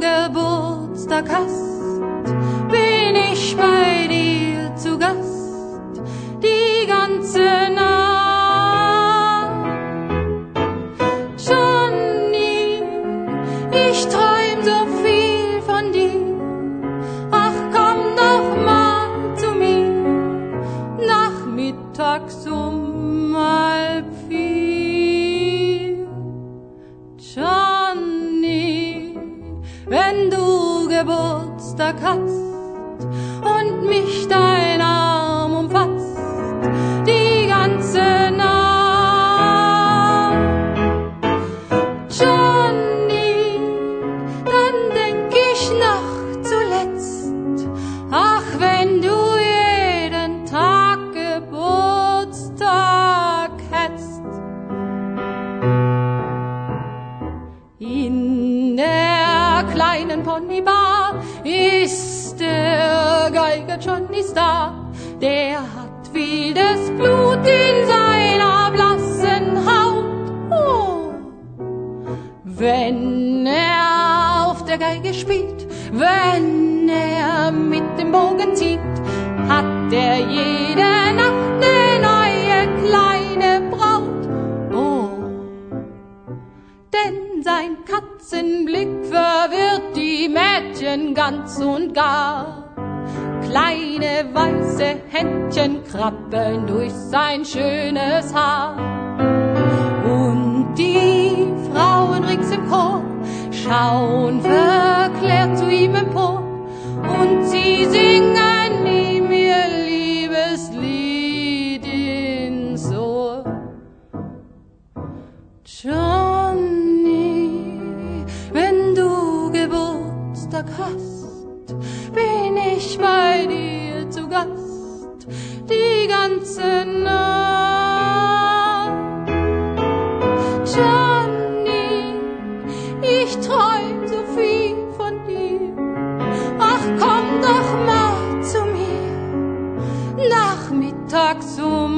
Geburtstag hast, bin ich bei dir zu Gast die ganze Nacht. Johnny, ich träum so viel von dir. Ach, komm doch mal zu mir, nachmittags um halb wenn du Geburtstag hast und mich dein Arm umfasst, die ganze Nacht. Johnny, dann denk ich noch zuletzt, kleinen Ponybar ist der Geiger Johnny Star. Der hat wildes Blut in seiner blassen Haut. Oh. Wenn er auf der Geige spielt, wenn er mit dem Bogen zieht, hat er jede sein Katzenblick verwirrt die Mädchen ganz und gar. Kleine weiße Händchen krabbeln durch sein schönes Haar. Und die Frauen rings im Chor schauen verklärt zu ihm empor. Und sie singen ihm ihr Liebeslied ins Ohr. Johnny, Hast, bin ich bei dir zu Gast die ganze Nacht. Johnny, ich träum so viel von dir. Ach, komm doch mal zu mir, nachmittags um